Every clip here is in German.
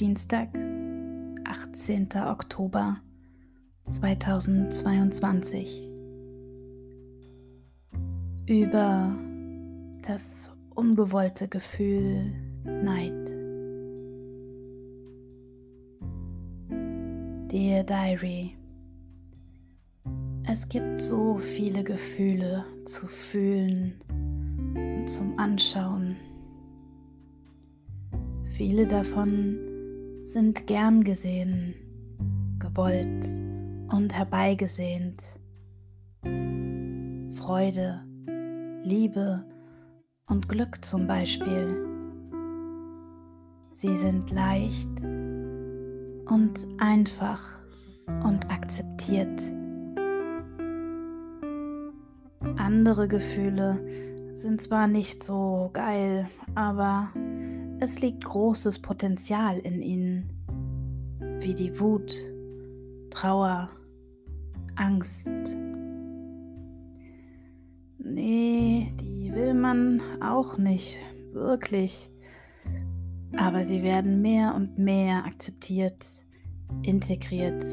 Dienstag, 18. Oktober 2022. Über das ungewollte Gefühl Neid. Dear Diary. Es gibt so viele Gefühle zu fühlen und zum Anschauen. Viele davon sind gern gesehen, gewollt und herbeigesehnt. Freude, Liebe und Glück zum Beispiel. Sie sind leicht und einfach und akzeptiert. Andere Gefühle sind zwar nicht so geil, aber es liegt großes Potenzial in ihnen, wie die Wut, Trauer, Angst. Nee, die will man auch nicht, wirklich. Aber sie werden mehr und mehr akzeptiert, integriert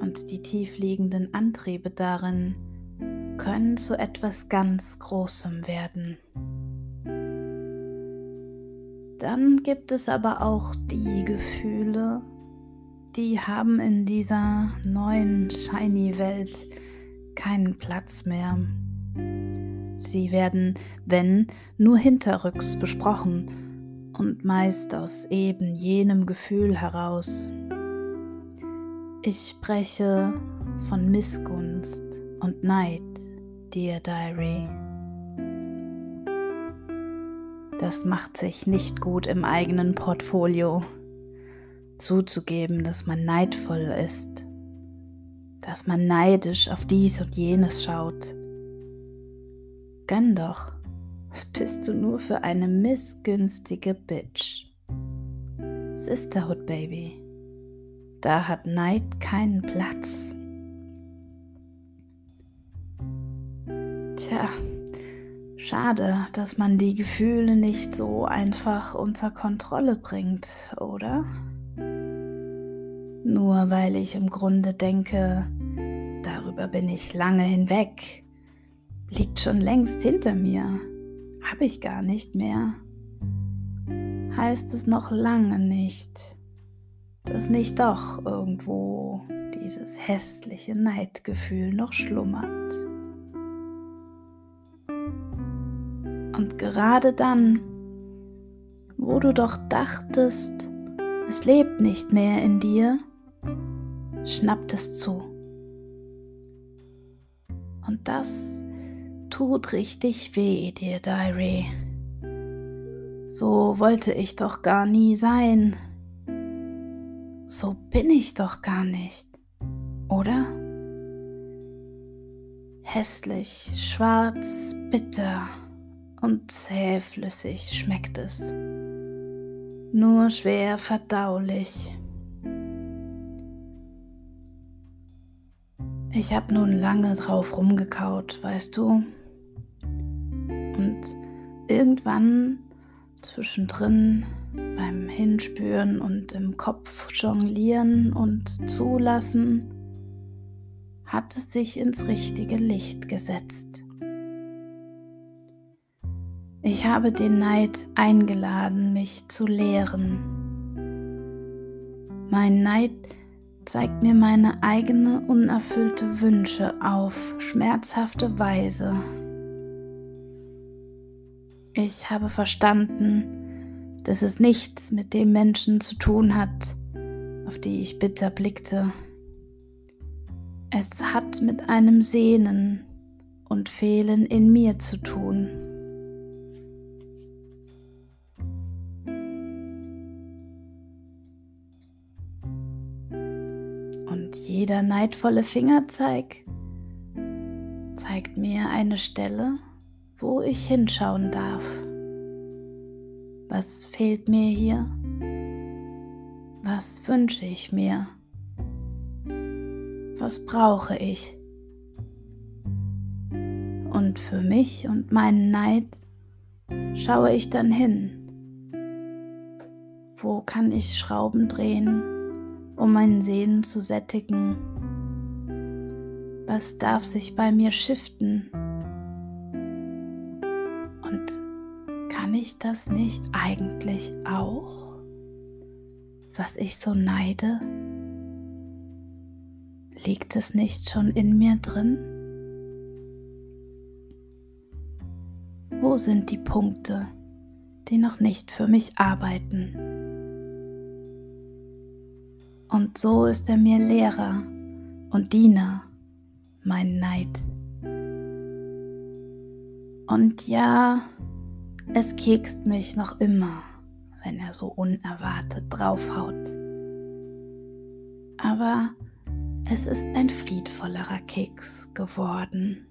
und die tiefliegenden Antriebe darin können zu etwas ganz Großem werden. Dann gibt es aber auch die Gefühle, die haben in dieser neuen shiny Welt keinen Platz mehr. Sie werden, wenn, nur hinterrücks besprochen und meist aus eben jenem Gefühl heraus. Ich spreche von Missgunst und Neid, Dear Diary. Das macht sich nicht gut im eigenen Portfolio. Zuzugeben, dass man neidvoll ist, dass man neidisch auf dies und jenes schaut. Gönn doch, was bist du nur für eine missgünstige Bitch? Sisterhood Baby, da hat Neid keinen Platz. Tja, Schade, dass man die Gefühle nicht so einfach unter Kontrolle bringt, oder? Nur weil ich im Grunde denke, darüber bin ich lange hinweg, liegt schon längst hinter mir, habe ich gar nicht mehr, heißt es noch lange nicht, dass nicht doch irgendwo dieses hässliche Neidgefühl noch schlummert. Und gerade dann, wo du doch dachtest, es lebt nicht mehr in dir, schnappt es zu. Und das tut richtig weh, dir Diary. So wollte ich doch gar nie sein. So bin ich doch gar nicht, oder? Hässlich, schwarz, bitter und zähflüssig schmeckt es, nur schwer verdaulich. Ich habe nun lange drauf rumgekaut, weißt du? Und irgendwann zwischendrin beim Hinspüren und im Kopf jonglieren und zulassen, hat es sich ins richtige Licht gesetzt. Ich habe den Neid eingeladen, mich zu lehren. Mein Neid zeigt mir meine eigene unerfüllte Wünsche auf schmerzhafte Weise. Ich habe verstanden, dass es nichts mit dem Menschen zu tun hat, auf die ich bitter blickte. Es hat mit einem Sehnen und Fehlen in mir zu tun. Und jeder neidvolle Fingerzeig zeigt mir eine Stelle, wo ich hinschauen darf. Was fehlt mir hier? Was wünsche ich mir? Was brauche ich? Und für mich und meinen Neid schaue ich dann hin. Wo kann ich Schrauben drehen, um mein Sehen zu sättigen? Was darf sich bei mir shiften? Und kann ich das nicht eigentlich auch, was ich so neide? Liegt es nicht schon in mir drin? Wo sind die Punkte, die noch nicht für mich arbeiten? Und so ist er mir Lehrer und Diener, mein Neid. Und ja, es kekst mich noch immer, wenn er so unerwartet draufhaut. Aber es ist ein friedvollerer Keks geworden.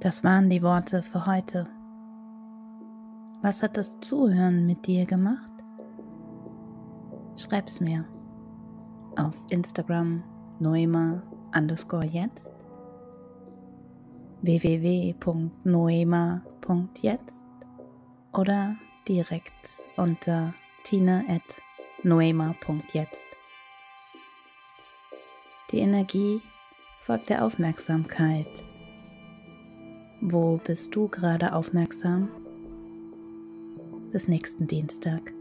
Das waren die Worte für heute. Was hat das Zuhören mit dir gemacht? Schreib's mir auf Instagram noema underscore jetzt www.noema.jetzt oder direkt unter tina.noema.jetzt. Die Energie folgt der Aufmerksamkeit. Wo bist du gerade aufmerksam? Bis nächsten Dienstag.